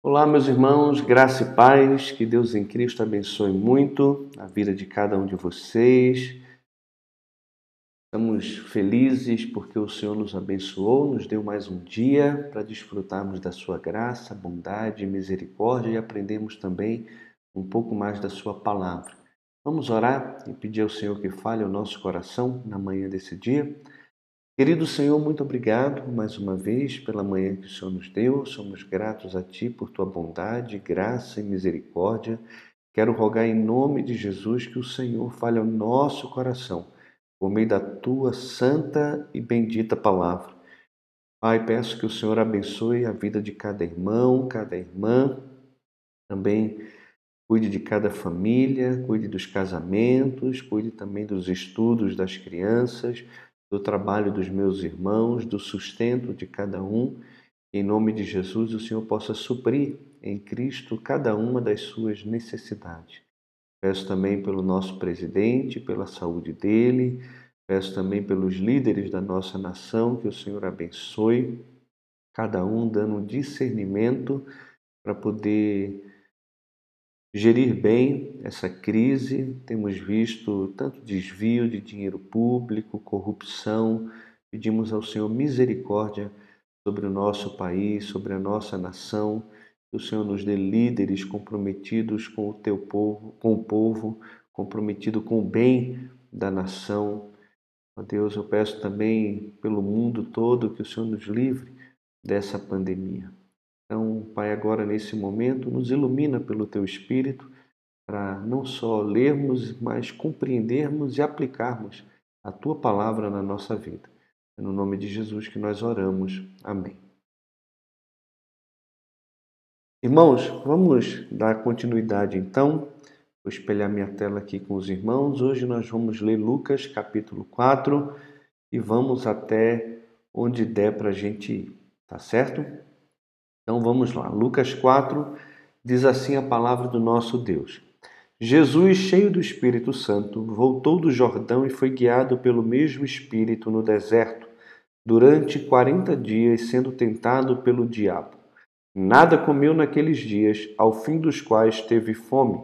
Olá, meus irmãos, graça e paz, que Deus em Cristo abençoe muito a vida de cada um de vocês. Estamos felizes porque o Senhor nos abençoou, nos deu mais um dia para desfrutarmos da Sua graça, bondade misericórdia e aprendemos também um pouco mais da Sua palavra. Vamos orar e pedir ao Senhor que fale ao nosso coração na manhã desse dia. Querido Senhor, muito obrigado mais uma vez pela manhã que o Senhor nos deu. Somos gratos a Ti por Tua bondade, graça e misericórdia. Quero rogar em nome de Jesus que o Senhor fale ao nosso coração por meio da Tua santa e bendita palavra. Pai, peço que o Senhor abençoe a vida de cada irmão, cada irmã, também cuide de cada família, cuide dos casamentos, cuide também dos estudos das crianças do trabalho dos meus irmãos, do sustento de cada um. Em nome de Jesus, o Senhor possa suprir em Cristo cada uma das suas necessidades. Peço também pelo nosso presidente, pela saúde dele, peço também pelos líderes da nossa nação, que o Senhor abençoe, cada um dando discernimento para poder gerir bem essa crise. Temos visto tanto desvio de dinheiro público, corrupção. Pedimos ao Senhor misericórdia sobre o nosso país, sobre a nossa nação. Que o Senhor nos dê líderes comprometidos com o teu povo, com o povo, comprometido com o bem da nação. Ó Deus, eu peço também pelo mundo todo que o Senhor nos livre dessa pandemia. Então, Pai, agora nesse momento, nos ilumina pelo Teu Espírito para não só lermos, mas compreendermos e aplicarmos a Tua palavra na nossa vida. É no nome de Jesus que nós oramos. Amém. Irmãos, vamos dar continuidade então. Vou espelhar minha tela aqui com os irmãos. Hoje nós vamos ler Lucas capítulo 4 e vamos até onde der para a gente ir, tá certo? Então vamos lá. Lucas 4 diz assim a palavra do nosso Deus. Jesus, cheio do Espírito Santo, voltou do Jordão e foi guiado pelo mesmo Espírito no deserto, durante quarenta dias, sendo tentado pelo diabo. Nada comeu naqueles dias, ao fim dos quais teve fome.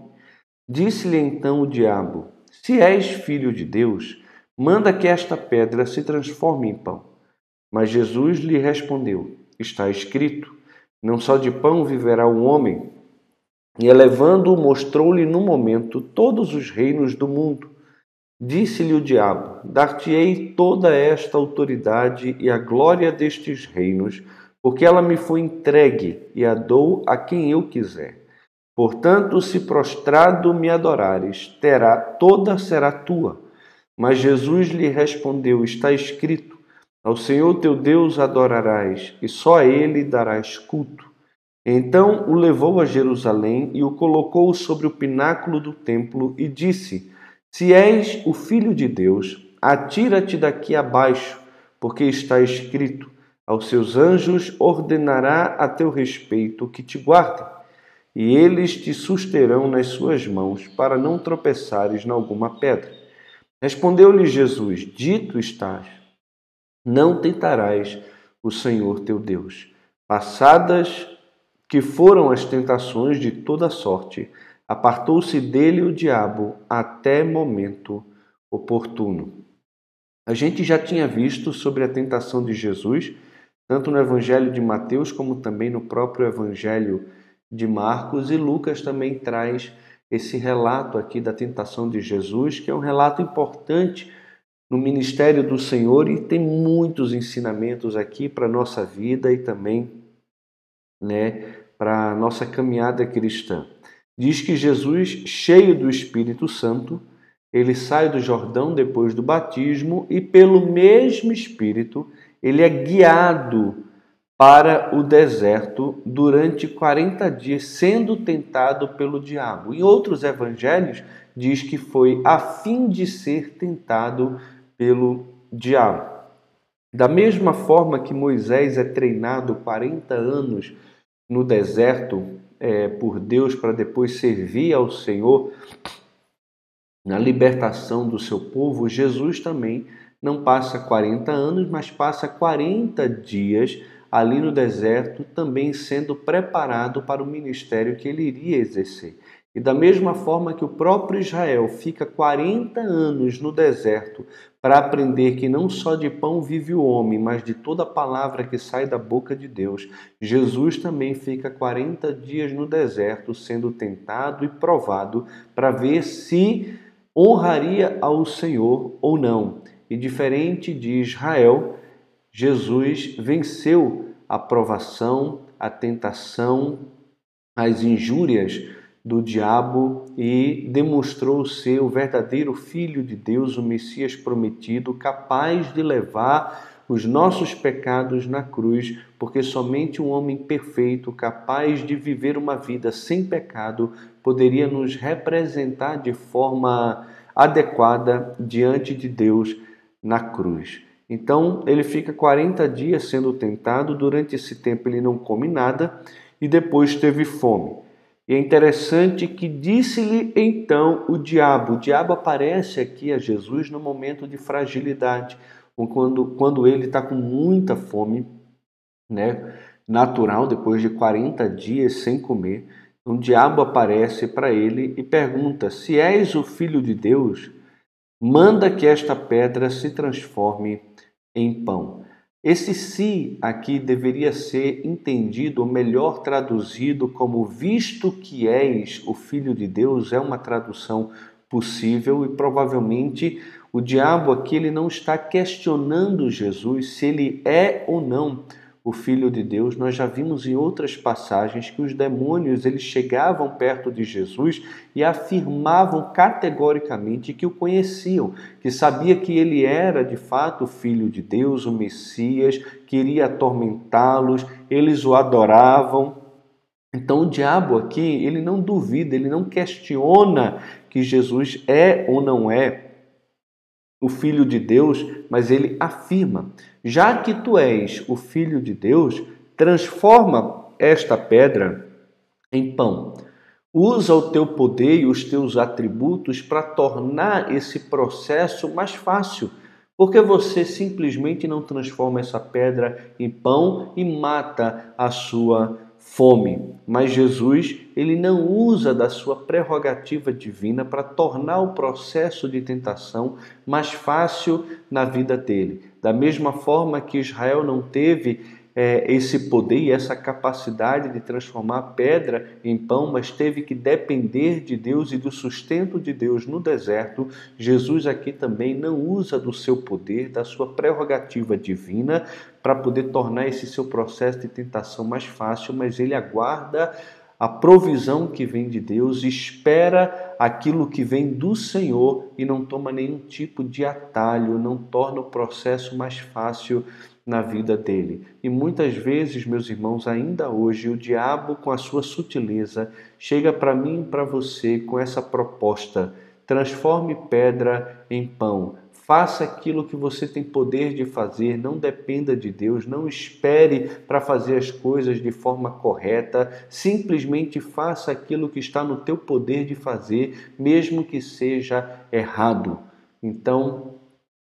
Disse-lhe então o diabo: Se és filho de Deus, manda que esta pedra se transforme em pão. Mas Jesus lhe respondeu: Está escrito: não só de pão viverá o homem. E elevando-o, mostrou-lhe no momento todos os reinos do mundo. Disse-lhe o diabo: Dar-te-ei toda esta autoridade e a glória destes reinos, porque ela me foi entregue e a dou a quem eu quiser. Portanto, se prostrado me adorares, terá toda será tua. Mas Jesus lhe respondeu: Está escrito: ao Senhor teu Deus adorarás, e só a ele darás culto. Então o levou a Jerusalém e o colocou sobre o pináculo do templo e disse: Se és o filho de Deus, atira-te daqui abaixo, porque está escrito: Aos seus anjos ordenará a teu respeito que te guardem, e eles te susterão nas suas mãos, para não tropeçares em alguma pedra. Respondeu-lhe Jesus: Dito estás não tentarás o Senhor teu Deus. Passadas que foram as tentações de toda sorte, apartou-se dele o diabo até momento oportuno. A gente já tinha visto sobre a tentação de Jesus, tanto no Evangelho de Mateus como também no próprio Evangelho de Marcos, e Lucas também traz esse relato aqui da tentação de Jesus, que é um relato importante no ministério do Senhor e tem muitos ensinamentos aqui para a nossa vida e também né, para a nossa caminhada cristã. Diz que Jesus, cheio do Espírito Santo, ele sai do Jordão depois do batismo e, pelo mesmo Espírito, ele é guiado para o deserto durante 40 dias, sendo tentado pelo diabo. Em outros evangelhos, diz que foi a fim de ser tentado pelo diabo. Da mesma forma que Moisés é treinado 40 anos no deserto é, por Deus para depois servir ao Senhor na libertação do seu povo, Jesus também não passa 40 anos, mas passa 40 dias ali no deserto, também sendo preparado para o ministério que ele iria exercer. E da mesma forma que o próprio Israel fica 40 anos no deserto para aprender que não só de pão vive o homem, mas de toda palavra que sai da boca de Deus, Jesus também fica 40 dias no deserto sendo tentado e provado para ver se honraria ao Senhor ou não. E diferente de Israel, Jesus venceu a provação, a tentação, as injúrias do diabo e demonstrou ser o verdadeiro Filho de Deus, o Messias prometido, capaz de levar os nossos pecados na cruz, porque somente um homem perfeito, capaz de viver uma vida sem pecado, poderia nos representar de forma adequada diante de Deus na cruz. Então ele fica 40 dias sendo tentado, durante esse tempo ele não come nada e depois teve fome. E é interessante que disse-lhe então o diabo. O diabo aparece aqui a Jesus no momento de fragilidade, quando, quando ele está com muita fome, né? natural, depois de 40 dias sem comer. Um diabo aparece para ele e pergunta: Se és o filho de Deus, manda que esta pedra se transforme em pão. Esse se aqui deveria ser entendido, ou melhor traduzido, como visto que és o Filho de Deus, é uma tradução possível e provavelmente o diabo aqui ele não está questionando Jesus se ele é ou não o Filho de Deus, nós já vimos em outras passagens que os demônios eles chegavam perto de Jesus e afirmavam categoricamente que o conheciam, que sabia que ele era de fato o Filho de Deus, o Messias, queria atormentá-los, eles o adoravam. Então o diabo aqui, ele não duvida, ele não questiona que Jesus é ou não é o Filho de Deus, mas ele afirma: já que tu és o Filho de Deus, transforma esta pedra em pão. Usa o teu poder e os teus atributos para tornar esse processo mais fácil. Porque você simplesmente não transforma essa pedra em pão e mata a sua fome. Mas Jesus, ele não usa da sua prerrogativa divina para tornar o processo de tentação mais fácil na vida dele. Da mesma forma que Israel não teve é, esse poder e essa capacidade de transformar pedra em pão, mas teve que depender de Deus e do sustento de Deus no deserto, Jesus aqui também não usa do seu poder, da sua prerrogativa divina, para poder tornar esse seu processo de tentação mais fácil, mas ele aguarda a provisão que vem de Deus, espera aquilo que vem do Senhor e não toma nenhum tipo de atalho, não torna o processo mais fácil na vida dele. E muitas vezes, meus irmãos, ainda hoje, o diabo, com a sua sutileza, chega para mim e para você com essa proposta: transforme pedra em pão. Faça aquilo que você tem poder de fazer, não dependa de Deus, não espere para fazer as coisas de forma correta, simplesmente faça aquilo que está no teu poder de fazer, mesmo que seja errado. Então,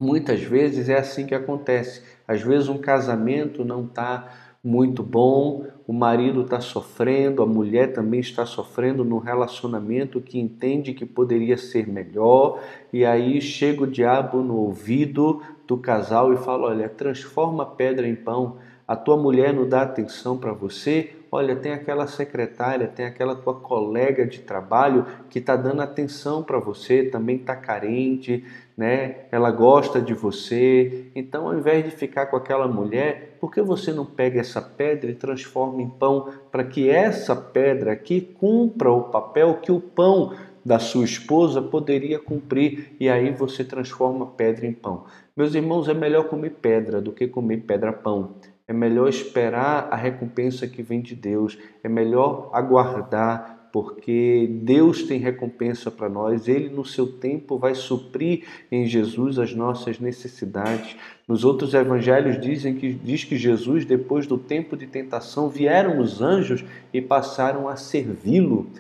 Muitas vezes é assim que acontece. Às vezes um casamento não está muito bom, o marido está sofrendo, a mulher também está sofrendo num relacionamento que entende que poderia ser melhor, e aí chega o diabo no ouvido do casal e fala: Olha, transforma pedra em pão. A tua mulher não dá atenção para você, Olha, tem aquela secretária, tem aquela tua colega de trabalho que está dando atenção para você, também está carente, né? Ela gosta de você. Então, ao invés de ficar com aquela mulher, por que você não pega essa pedra e transforma em pão para que essa pedra aqui cumpra o papel que o pão da sua esposa poderia cumprir e aí você transforma pedra em pão. Meus irmãos, é melhor comer pedra do que comer pedra-pão. É melhor esperar a recompensa que vem de Deus. É melhor aguardar, porque Deus tem recompensa para nós. Ele, no seu tempo, vai suprir em Jesus as nossas necessidades. Nos outros evangelhos dizem que diz que Jesus, depois do tempo de tentação, vieram os anjos e passaram a servi-lo.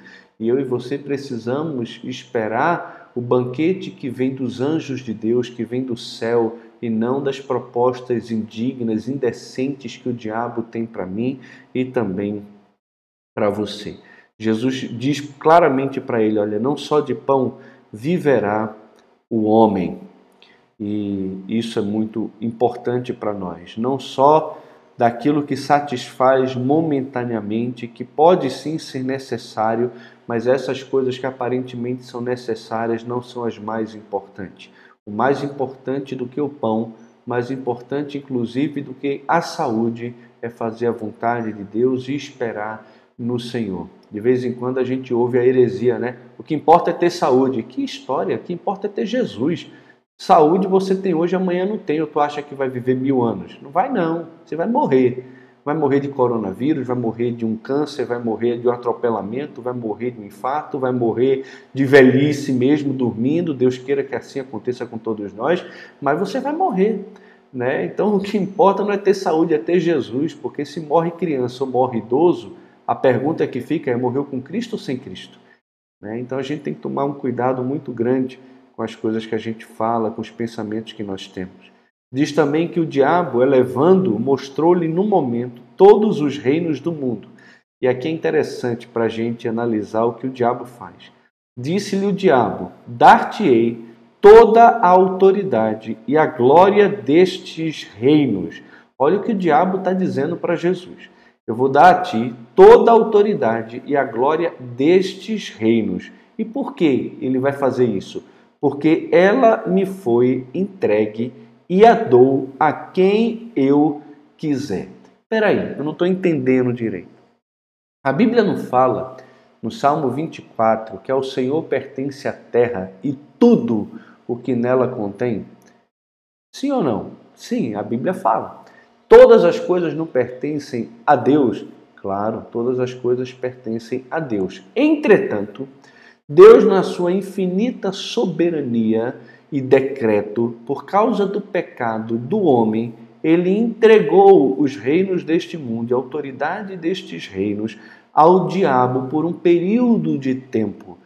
E eu e você precisamos esperar o banquete que vem dos anjos de Deus, que vem do céu, e não das propostas indignas, indecentes que o diabo tem para mim e também para você. Jesus diz claramente para ele: olha, não só de pão viverá o homem. E isso é muito importante para nós. Não só daquilo que satisfaz momentaneamente, que pode sim ser necessário, mas essas coisas que aparentemente são necessárias não são as mais importantes. Mais importante do que o pão, mais importante inclusive do que a saúde, é fazer a vontade de Deus e esperar no Senhor. De vez em quando a gente ouve a heresia, né? O que importa é ter saúde. Que história! O que importa é ter Jesus. Saúde você tem hoje, amanhã não tem. Ou tu acha que vai viver mil anos? Não vai, não. Você vai morrer. Vai morrer de coronavírus, vai morrer de um câncer, vai morrer de um atropelamento, vai morrer de um infarto, vai morrer de velhice mesmo, dormindo. Deus queira que assim aconteça com todos nós, mas você vai morrer. Né? Então o que importa não é ter saúde, é ter Jesus, porque se morre criança ou morre idoso, a pergunta que fica é: morreu com Cristo ou sem Cristo? Né? Então a gente tem que tomar um cuidado muito grande com as coisas que a gente fala, com os pensamentos que nós temos. Diz também que o diabo, elevando, mostrou-lhe no momento todos os reinos do mundo. E aqui é interessante para a gente analisar o que o diabo faz. Disse-lhe o diabo: Dar-te-ei toda a autoridade e a glória destes reinos. Olha o que o diabo está dizendo para Jesus. Eu vou dar a ti toda a autoridade e a glória destes reinos. E por que ele vai fazer isso? Porque ela me foi entregue e a dou a quem eu quiser. Espera aí, eu não estou entendendo direito. A Bíblia não fala no Salmo 24 que ao Senhor pertence a terra e tudo o que nela contém? Sim ou não? Sim, a Bíblia fala. Todas as coisas não pertencem a Deus? Claro, todas as coisas pertencem a Deus. Entretanto, Deus, na sua infinita soberania e decreto, por causa do pecado do homem, ele entregou os reinos deste mundo e a autoridade destes reinos ao diabo por um período de tempo.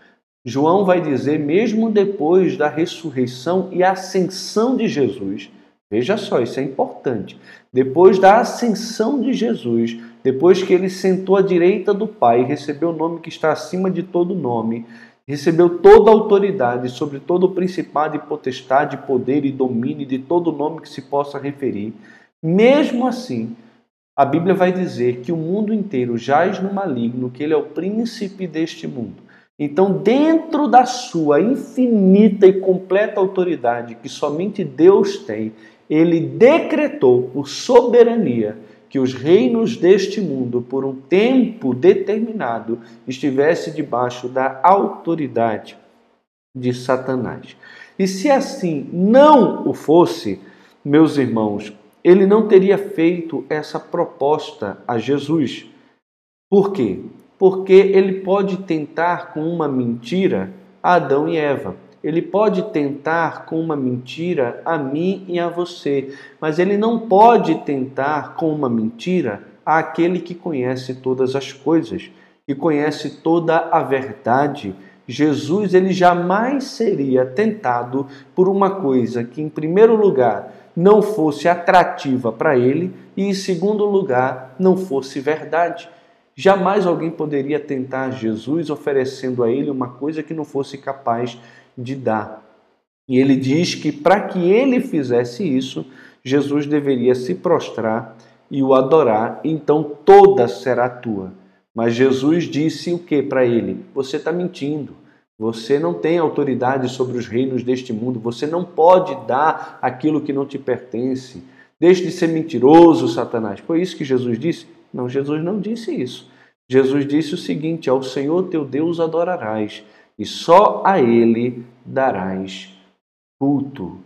João vai dizer, mesmo depois da ressurreição e ascensão de Jesus, Veja só, isso é importante. Depois da ascensão de Jesus, depois que ele sentou à direita do Pai, recebeu o nome que está acima de todo nome, recebeu toda a autoridade sobre todo o principado e potestade, poder e domínio de todo nome que se possa referir. Mesmo assim, a Bíblia vai dizer que o mundo inteiro jaz no maligno, que ele é o príncipe deste mundo. Então, dentro da sua infinita e completa autoridade que somente Deus tem, ele decretou por soberania que os reinos deste mundo, por um tempo determinado, estivesse debaixo da autoridade de Satanás. E se assim não o fosse, meus irmãos, ele não teria feito essa proposta a Jesus. Por quê? Porque ele pode tentar com uma mentira Adão e Eva. Ele pode tentar com uma mentira a mim e a você, mas ele não pode tentar com uma mentira àquele que conhece todas as coisas, que conhece toda a verdade. Jesus ele jamais seria tentado por uma coisa que em primeiro lugar não fosse atrativa para ele e em segundo lugar não fosse verdade. Jamais alguém poderia tentar Jesus oferecendo a ele uma coisa que não fosse capaz de dar. E ele diz que para que ele fizesse isso, Jesus deveria se prostrar e o adorar, então toda será tua. Mas Jesus disse o que para ele? Você está mentindo. Você não tem autoridade sobre os reinos deste mundo. Você não pode dar aquilo que não te pertence. Deixe de ser mentiroso, Satanás. Foi isso que Jesus disse? Não, Jesus não disse isso. Jesus disse o seguinte: Ao Senhor teu Deus adorarás e só a ele darás culto.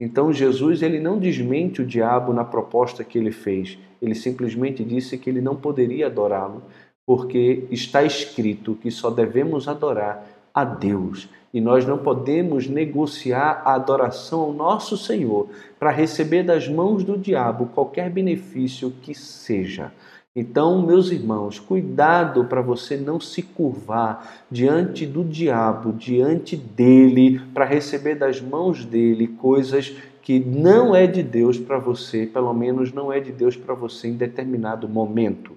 Então Jesus ele não desmente o diabo na proposta que ele fez. Ele simplesmente disse que ele não poderia adorá-lo, porque está escrito que só devemos adorar a Deus. E nós não podemos negociar a adoração ao nosso Senhor para receber das mãos do diabo qualquer benefício que seja. Então, meus irmãos, cuidado para você não se curvar diante do diabo, diante dele, para receber das mãos dele coisas que não é de Deus para você, pelo menos não é de Deus para você em determinado momento.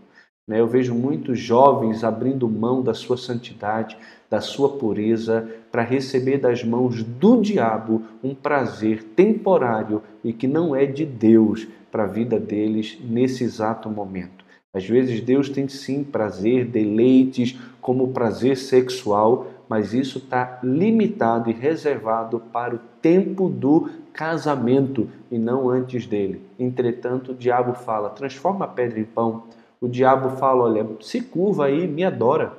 Né? Eu vejo muitos jovens abrindo mão da sua santidade, da sua pureza, para receber das mãos do diabo um prazer temporário e que não é de Deus para a vida deles nesse exato momento. Às vezes Deus tem sim prazer, deleites, como prazer sexual, mas isso está limitado e reservado para o tempo do casamento e não antes dele. Entretanto, o diabo fala: transforma a pedra em pão. O diabo fala: olha, se curva aí, me adora,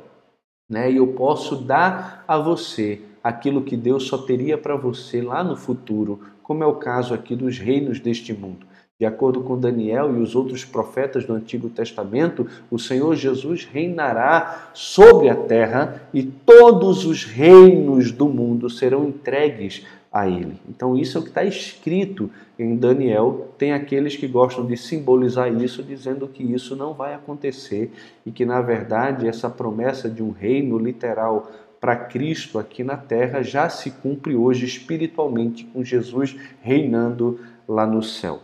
né? E eu posso dar a você aquilo que Deus só teria para você lá no futuro, como é o caso aqui dos reinos deste mundo. De acordo com Daniel e os outros profetas do Antigo Testamento, o Senhor Jesus reinará sobre a terra e todos os reinos do mundo serão entregues a ele. Então, isso é o que está escrito em Daniel. Tem aqueles que gostam de simbolizar isso, dizendo que isso não vai acontecer e que, na verdade, essa promessa de um reino literal para Cristo aqui na terra já se cumpre hoje espiritualmente com Jesus reinando lá no céu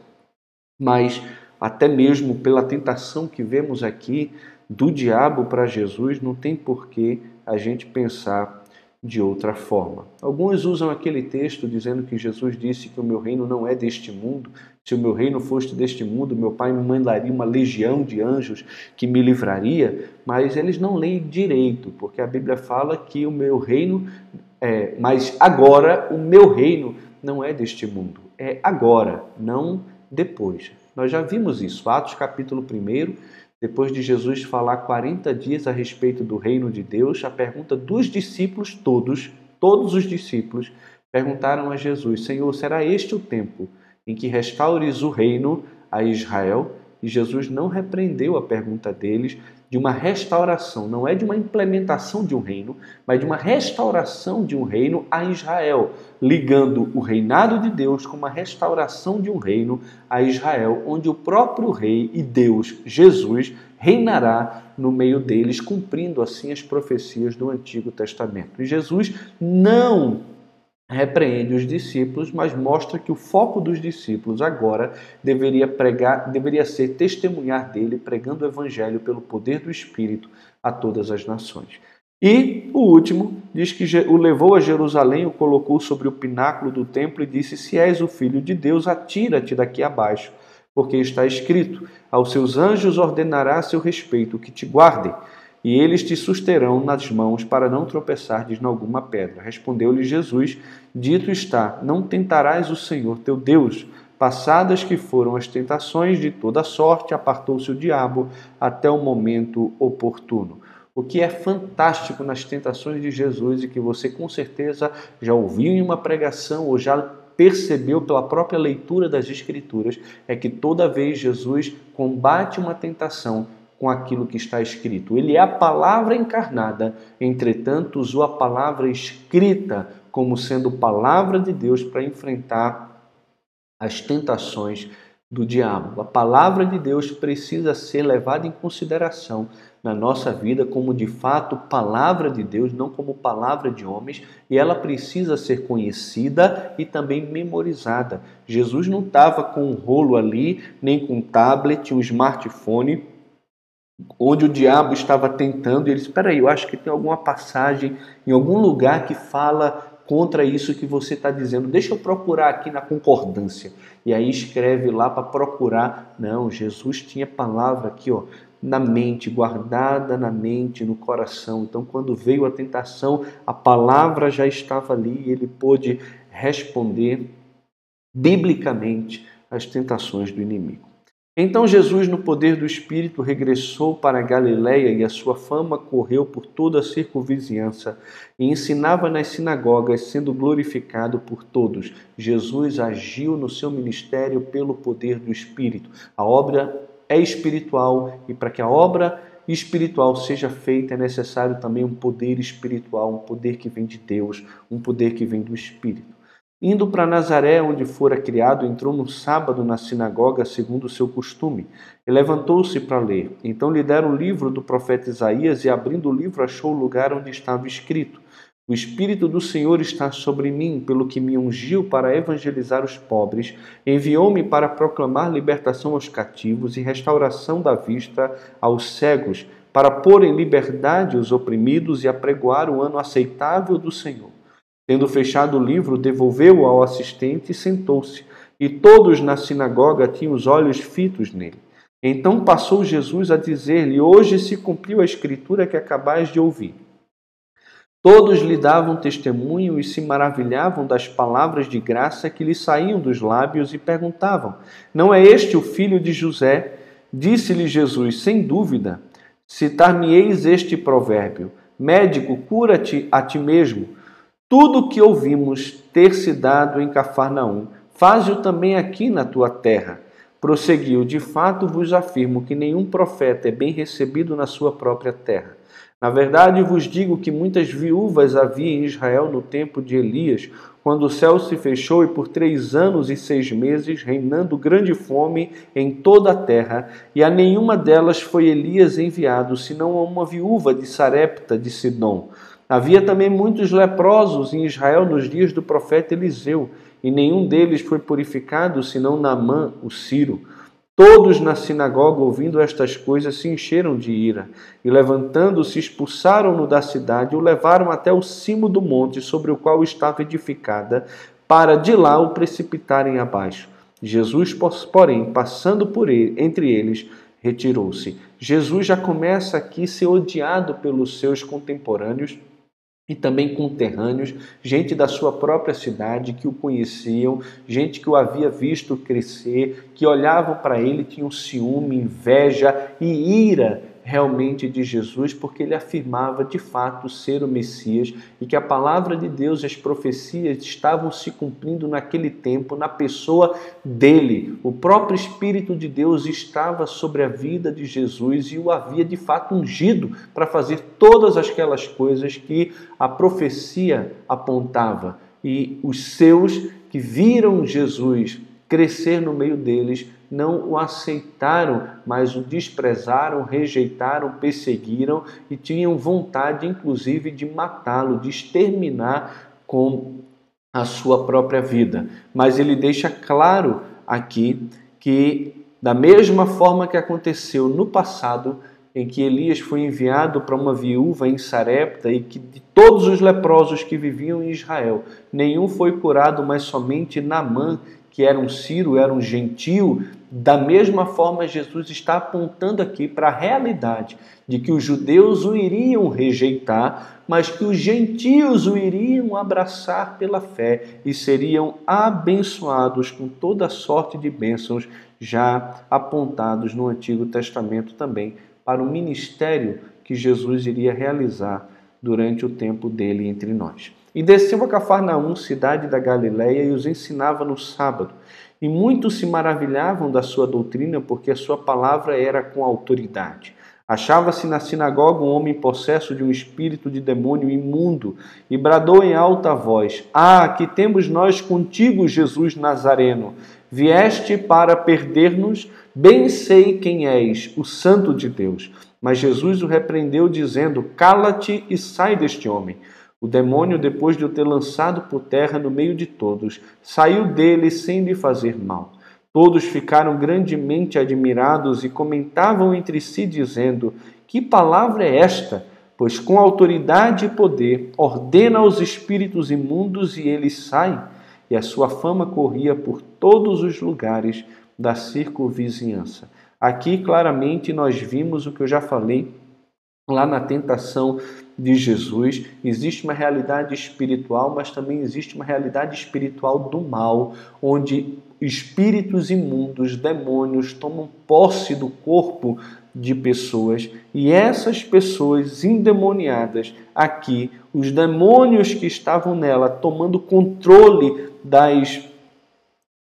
mas até mesmo pela tentação que vemos aqui do diabo para Jesus, não tem por que a gente pensar de outra forma. Alguns usam aquele texto dizendo que Jesus disse que o meu reino não é deste mundo. Se o meu reino fosse deste mundo, meu pai me mandaria uma legião de anjos que me livraria, mas eles não leem direito, porque a Bíblia fala que o meu reino é, mas agora o meu reino não é deste mundo, é agora, não depois. Nós já vimos isso, Atos capítulo 1, depois de Jesus falar 40 dias a respeito do reino de Deus, a pergunta dos discípulos todos, todos os discípulos, perguntaram a Jesus: Senhor, será este o tempo em que restaures o reino a Israel? E Jesus não repreendeu a pergunta deles, de uma restauração, não é de uma implementação de um reino, mas de uma restauração de um reino a Israel, ligando o reinado de Deus com uma restauração de um reino a Israel, onde o próprio rei e Deus, Jesus, reinará no meio deles, cumprindo assim as profecias do Antigo Testamento. E Jesus não repreende os discípulos, mas mostra que o foco dos discípulos agora deveria pregar, deveria ser testemunhar dele, pregando o evangelho pelo poder do Espírito a todas as nações. E o último diz que o levou a Jerusalém, o colocou sobre o pináculo do templo e disse: Se és o filho de Deus, atira-te daqui abaixo, porque está escrito: Aos seus anjos ordenará a seu respeito que te guardem e eles te susterão nas mãos para não tropeçares em alguma pedra. Respondeu-lhe Jesus: Dito está: Não tentarás o Senhor teu Deus. Passadas que foram as tentações de toda sorte, apartou-se o diabo até o momento oportuno. O que é fantástico nas tentações de Jesus e que você com certeza já ouviu em uma pregação ou já percebeu pela própria leitura das Escrituras é que toda vez Jesus combate uma tentação, com aquilo que está escrito. Ele é a palavra encarnada, entretanto, usou a palavra escrita como sendo palavra de Deus para enfrentar as tentações do diabo. A palavra de Deus precisa ser levada em consideração na nossa vida como de fato palavra de Deus, não como palavra de homens, e ela precisa ser conhecida e também memorizada. Jesus não estava com um rolo ali, nem com um tablet, um smartphone onde o diabo estava tentando, e ele disse: Espera aí, eu acho que tem alguma passagem em algum lugar que fala contra isso que você está dizendo. Deixa eu procurar aqui na concordância. E aí escreve lá para procurar. Não, Jesus tinha palavra aqui, ó, na mente, guardada na mente, no coração. Então, quando veio a tentação, a palavra já estava ali e ele pôde responder biblicamente às tentações do inimigo. Então Jesus, no poder do Espírito, regressou para Galiléia e a sua fama correu por toda a circunvizinhança e ensinava nas sinagogas, sendo glorificado por todos. Jesus agiu no seu ministério pelo poder do Espírito. A obra é espiritual e para que a obra espiritual seja feita é necessário também um poder espiritual, um poder que vem de Deus, um poder que vem do Espírito. Indo para Nazaré, onde fora criado, entrou no sábado na sinagoga, segundo o seu costume, e levantou-se para ler. Então lhe deram o livro do profeta Isaías, e abrindo o livro, achou o lugar onde estava escrito: O Espírito do Senhor está sobre mim, pelo que me ungiu para evangelizar os pobres, enviou-me para proclamar libertação aos cativos e restauração da vista aos cegos, para pôr em liberdade os oprimidos e apregoar o ano aceitável do Senhor. Tendo fechado o livro, devolveu-o ao assistente e sentou-se. E todos na sinagoga tinham os olhos fitos nele. Então passou Jesus a dizer-lhe: Hoje se cumpriu a escritura que acabais de ouvir. Todos lhe davam testemunho e se maravilhavam das palavras de graça que lhe saíam dos lábios e perguntavam: Não é este o filho de José? Disse-lhe Jesus: Sem dúvida. Citar-me-eis este provérbio: Médico, cura-te a ti mesmo. Tudo o que ouvimos ter se dado em Cafarnaum, faze-o também aqui na tua terra. Prosseguiu: De fato vos afirmo que nenhum profeta é bem recebido na sua própria terra. Na verdade vos digo que muitas viúvas havia em Israel no tempo de Elias, quando o céu se fechou e por três anos e seis meses, reinando grande fome em toda a terra, e a nenhuma delas foi Elias enviado, senão a uma viúva de Sarepta de Sidom. Havia também muitos leprosos em Israel nos dias do profeta Eliseu, e nenhum deles foi purificado, senão Naamã, o Ciro. Todos na sinagoga, ouvindo estas coisas, se encheram de ira e, levantando-se, expulsaram-no da cidade e o levaram até o cimo do monte sobre o qual estava edificada, para de lá o precipitarem abaixo. Jesus, porém, passando por ele, entre eles, retirou-se. Jesus já começa aqui a ser odiado pelos seus contemporâneos e também conterrâneos, gente da sua própria cidade que o conheciam, gente que o havia visto crescer, que olhavam para ele, tinham ciúme, inveja e ira realmente de Jesus, porque ele afirmava de fato ser o Messias e que a palavra de Deus e as profecias estavam se cumprindo naquele tempo na pessoa dele. O próprio Espírito de Deus estava sobre a vida de Jesus e o havia de fato ungido para fazer todas aquelas coisas que a profecia apontava. E os seus que viram Jesus crescer no meio deles não o aceitaram, mas o desprezaram, rejeitaram, perseguiram e tinham vontade, inclusive, de matá-lo, de exterminar com a sua própria vida. Mas ele deixa claro aqui que, da mesma forma que aconteceu no passado, em que Elias foi enviado para uma viúva em Sarepta e que de todos os leprosos que viviam em Israel, nenhum foi curado, mas somente Naamã, que era um Ciro, era um gentio, da mesma forma Jesus está apontando aqui para a realidade de que os judeus o iriam rejeitar, mas que os gentios o iriam abraçar pela fé e seriam abençoados com toda sorte de bênçãos já apontados no Antigo Testamento também para o ministério que Jesus iria realizar durante o tempo dele entre nós. E desceu a Cafarnaum, cidade da Galiléia, e os ensinava no sábado. E muitos se maravilhavam da sua doutrina, porque a sua palavra era com autoridade. Achava-se na sinagoga um homem possesso de um espírito de demônio imundo e bradou em alta voz: Ah, que temos nós contigo, Jesus Nazareno! Vieste para perder-nos? Bem sei quem és, o Santo de Deus. Mas Jesus o repreendeu, dizendo: Cala-te e sai deste homem. O demônio, depois de o ter lançado por terra no meio de todos, saiu dele sem lhe fazer mal. Todos ficaram grandemente admirados e comentavam entre si, dizendo: Que palavra é esta? Pois com autoridade e poder ordena aos espíritos imundos e eles saem. E a sua fama corria por todos os lugares da circunvizinhança. Aqui claramente nós vimos o que eu já falei lá na tentação de Jesus, existe uma realidade espiritual, mas também existe uma realidade espiritual do mal, onde espíritos imundos, demônios tomam posse do corpo de pessoas. E essas pessoas endemoniadas aqui, os demônios que estavam nela tomando controle das,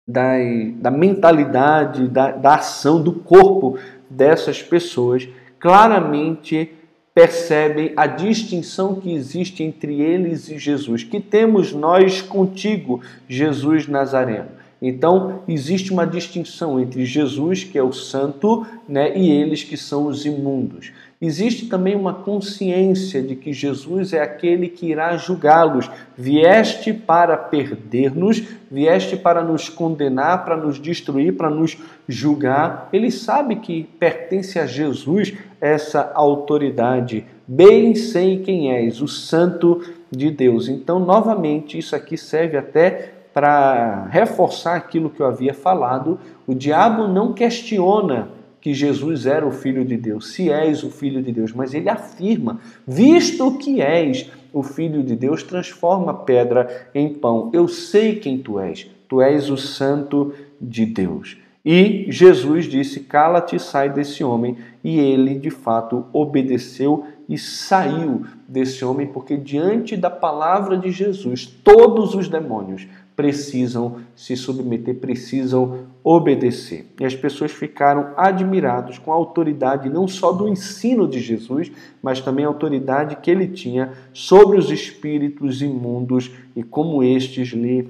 das da mentalidade, da, da ação do corpo dessas pessoas, claramente percebem a distinção que existe entre eles e Jesus. Que temos nós contigo, Jesus Nazareno? Então, existe uma distinção entre Jesus, que é o santo, né, e eles que são os imundos. Existe também uma consciência de que Jesus é aquele que irá julgá-los. Vieste para perder-nos, vieste para nos condenar, para nos destruir, para nos julgar. Ele sabe que pertence a Jesus essa autoridade. Bem sei quem és, o Santo de Deus. Então, novamente, isso aqui serve até para reforçar aquilo que eu havia falado. O diabo não questiona que Jesus era o Filho de Deus, se és o Filho de Deus, mas ele afirma: visto que és o Filho de Deus, transforma pedra em pão. Eu sei quem tu és, tu és o Santo de Deus. E Jesus disse: Cala-te sai desse homem. E ele, de fato, obedeceu e saiu desse homem, porque diante da palavra de Jesus, todos os demônios precisam se submeter, precisam obedecer. E as pessoas ficaram admirados com a autoridade não só do ensino de Jesus, mas também a autoridade que ele tinha sobre os espíritos imundos e como estes lhe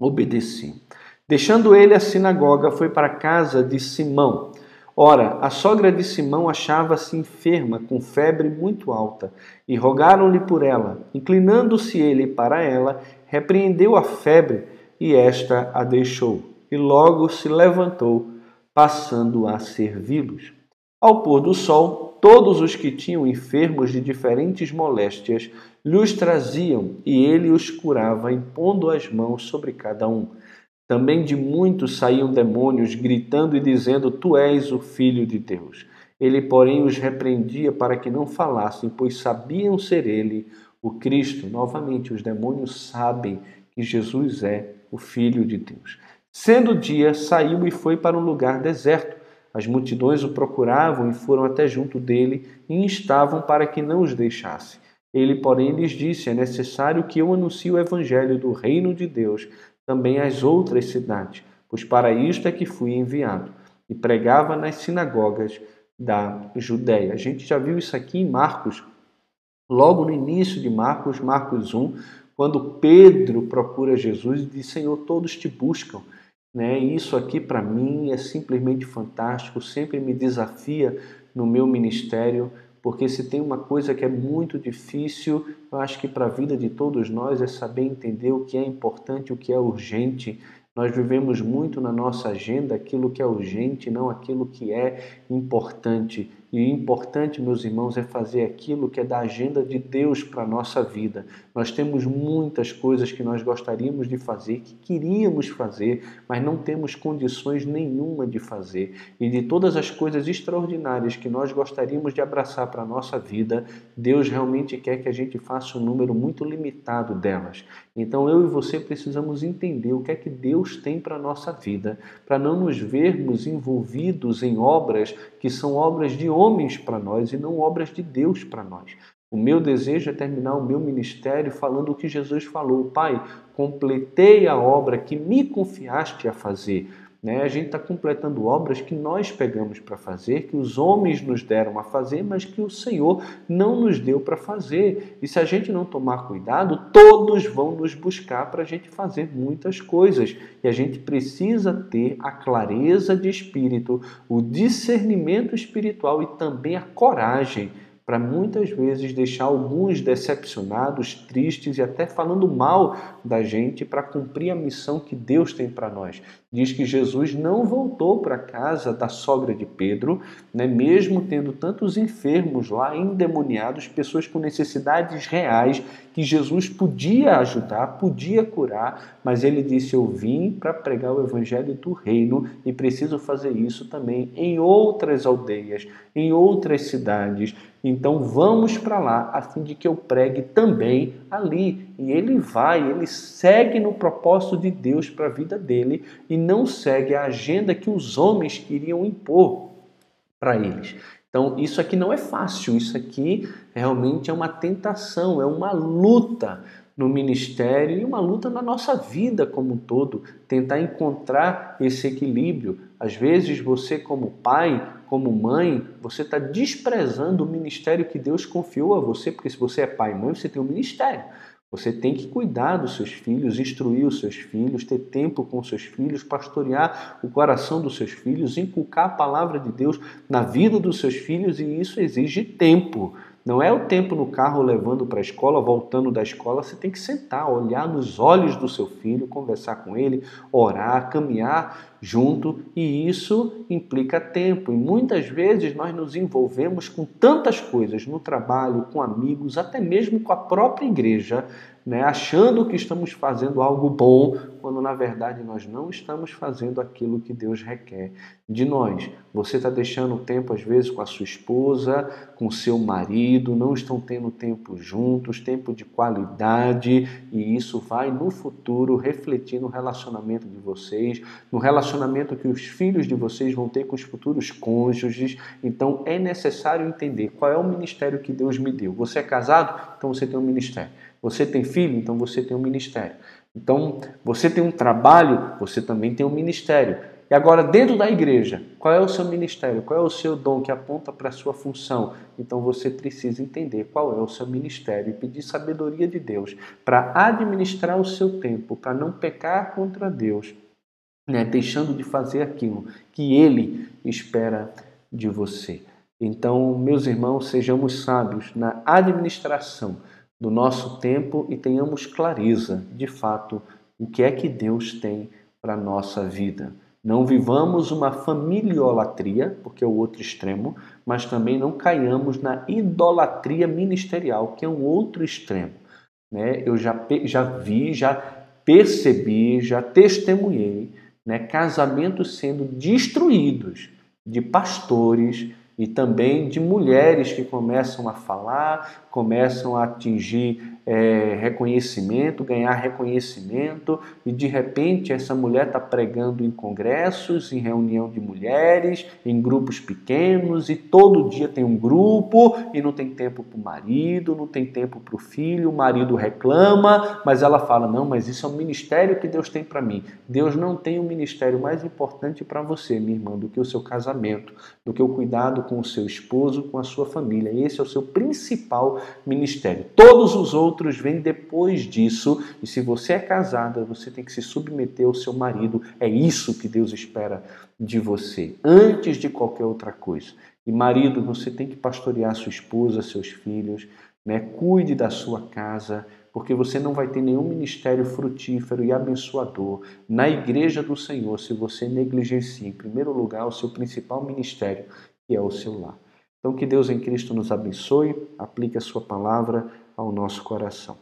obedeciam. Deixando ele a sinagoga, foi para a casa de Simão. Ora, a sogra de Simão achava-se enferma, com febre muito alta, e rogaram-lhe por ela. Inclinando-se ele para ela, repreendeu a febre e esta a deixou, e logo se levantou, passando a servi-los. Ao pôr do sol, todos os que tinham enfermos de diferentes moléstias lhes traziam, e ele os curava, impondo as mãos sobre cada um. Também de muitos saíam demônios, gritando e dizendo: Tu és o Filho de Deus. Ele, porém, os repreendia para que não falassem, pois sabiam ser ele o Cristo. Novamente, os demônios sabem que Jesus é o Filho de Deus. Sendo dia, saiu e foi para um lugar deserto. As multidões o procuravam e foram até junto dele e instavam para que não os deixasse. Ele, porém, lhes disse: É necessário que eu anuncie o evangelho do reino de Deus também às outras cidades, pois para isto é que fui enviado. E pregava nas sinagogas da Judéia. A gente já viu isso aqui em Marcos, logo no início de Marcos, Marcos 1, quando Pedro procura Jesus e diz: Senhor, todos te buscam. Né? Isso aqui para mim é simplesmente fantástico, sempre me desafia no meu ministério, porque se tem uma coisa que é muito difícil, eu acho que para a vida de todos nós é saber entender o que é importante, o que é urgente nós vivemos muito na nossa agenda aquilo que é urgente, não aquilo que é importante. E importante, meus irmãos, é fazer aquilo que é da agenda de Deus para a nossa vida. Nós temos muitas coisas que nós gostaríamos de fazer, que queríamos fazer, mas não temos condições nenhuma de fazer. E de todas as coisas extraordinárias que nós gostaríamos de abraçar para a nossa vida, Deus realmente quer que a gente faça um número muito limitado delas. Então eu e você precisamos entender o que é que Deus tem para a nossa vida, para não nos vermos envolvidos em obras que são obras de homens para nós e não obras de Deus para nós. O meu desejo é terminar o meu ministério falando o que Jesus falou: Pai, completei a obra que me confiaste a fazer. Né? A gente está completando obras que nós pegamos para fazer, que os homens nos deram a fazer, mas que o Senhor não nos deu para fazer. E se a gente não tomar cuidado, todos vão nos buscar para a gente fazer muitas coisas. E a gente precisa ter a clareza de espírito, o discernimento espiritual e também a coragem para muitas vezes deixar alguns decepcionados, tristes e até falando mal da gente para cumprir a missão que Deus tem para nós. Diz que Jesus não voltou para a casa da sogra de Pedro, né, mesmo tendo tantos enfermos lá, endemoniados, pessoas com necessidades reais que Jesus podia ajudar, podia curar, mas ele disse: Eu vim para pregar o evangelho do reino e preciso fazer isso também em outras aldeias, em outras cidades. Então vamos para lá a fim de que eu pregue também ali. E ele vai, ele segue no propósito de Deus para a vida dele e não segue a agenda que os homens queriam impor para eles. Então, isso aqui não é fácil, isso aqui realmente é uma tentação, é uma luta no ministério e uma luta na nossa vida como um todo, tentar encontrar esse equilíbrio. Às vezes você, como pai, como mãe, você está desprezando o ministério que Deus confiou a você, porque se você é pai e mãe, você tem um ministério. Você tem que cuidar dos seus filhos, instruir os seus filhos, ter tempo com os seus filhos, pastorear o coração dos seus filhos, inculcar a palavra de Deus na vida dos seus filhos e isso exige tempo. Não é o tempo no carro levando para a escola, voltando da escola. Você tem que sentar, olhar nos olhos do seu filho, conversar com ele, orar, caminhar junto e isso implica tempo. E muitas vezes nós nos envolvemos com tantas coisas no trabalho, com amigos, até mesmo com a própria igreja, né, achando que estamos fazendo algo bom, quando na verdade nós não estamos fazendo aquilo que Deus requer de nós. Você está deixando tempo, às vezes, com a sua esposa, com seu marido, não estão tendo tempo juntos, tempo de qualidade, e isso vai no futuro refletir no relacionamento de vocês, no relacionamento que os filhos de vocês vão ter com os futuros cônjuges. Então é necessário entender qual é o ministério que Deus me deu. Você é casado? Então você tem um ministério. Você tem filho, então você tem um ministério. Então, você tem um trabalho, você também tem um ministério. E agora, dentro da igreja, qual é o seu ministério? Qual é o seu dom que aponta para a sua função? Então você precisa entender qual é o seu ministério e pedir sabedoria de Deus para administrar o seu tempo, para não pecar contra Deus, né? deixando de fazer aquilo que Ele espera de você. Então, meus irmãos, sejamos sábios na administração do nosso tempo e tenhamos clareza, de fato, o que é que Deus tem para a nossa vida. Não vivamos uma familiolatria, porque é o outro extremo, mas também não caiamos na idolatria ministerial, que é um outro extremo. Né? Eu já, já vi, já percebi, já testemunhei né, casamentos sendo destruídos de pastores e também de mulheres que começam a falar, começam a atingir é, reconhecimento, ganhar reconhecimento, e de repente essa mulher está pregando em congressos, em reunião de mulheres, em grupos pequenos, e todo dia tem um grupo e não tem tempo para o marido, não tem tempo para o filho, o marido reclama, mas ela fala: não, mas isso é um ministério que Deus tem para mim. Deus não tem um ministério mais importante para você, minha irmã, do que o seu casamento, do que o cuidado com o seu esposo, com a sua família. Esse é o seu principal ministério. Todos os outros vêm depois disso, e se você é casada, você tem que se submeter ao seu marido. É isso que Deus espera de você, antes de qualquer outra coisa. E marido, você tem que pastorear sua esposa, seus filhos, né? Cuide da sua casa, porque você não vai ter nenhum ministério frutífero e abençoador na igreja do Senhor se você negligencia, em primeiro lugar, o seu principal ministério, que é o seu lar. Então, que Deus em Cristo nos abençoe, aplique a Sua palavra ao nosso coração.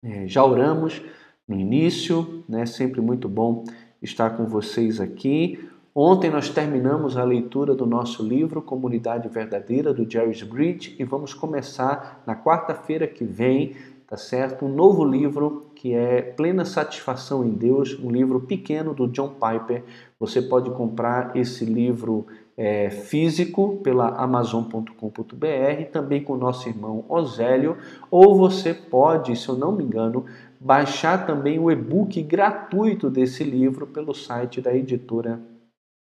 É, já oramos no início, né? sempre muito bom estar com vocês aqui. Ontem nós terminamos a leitura do nosso livro Comunidade Verdadeira, do Jerry Bridge, e vamos começar na quarta-feira que vem, tá certo? Um novo livro que é Plena Satisfação em Deus, um livro pequeno do John Piper. Você pode comprar esse livro é, físico pela Amazon.com.br, também com o nosso irmão Osélio, ou você pode, se eu não me engano, baixar também o e-book gratuito desse livro pelo site da editora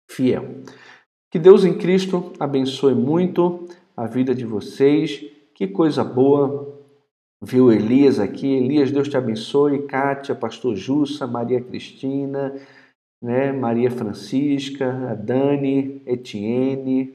Fiel. Que Deus em Cristo abençoe muito a vida de vocês. Que coisa boa viu Elias aqui. Elias, Deus te abençoe. Kátia, Pastor Jussa, Maria Cristina né? Maria Francisca, a Dani, Etienne,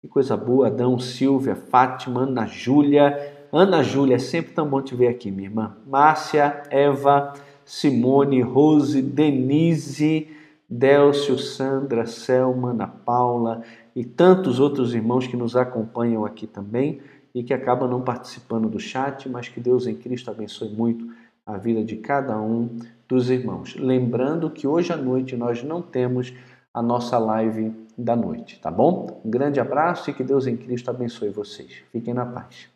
que coisa boa, Adão, Silvia, Fátima, Ana Júlia. Ana Júlia, é sempre tão bom te ver aqui, minha irmã. Márcia, Eva, Simone, Rose, Denise, Délcio, Sandra, Selma, Ana Paula e tantos outros irmãos que nos acompanham aqui também e que acabam não participando do chat, mas que Deus em Cristo abençoe muito a vida de cada um dos irmãos. Lembrando que hoje à noite nós não temos a nossa live da noite, tá bom? Um grande abraço e que Deus em Cristo abençoe vocês. Fiquem na paz.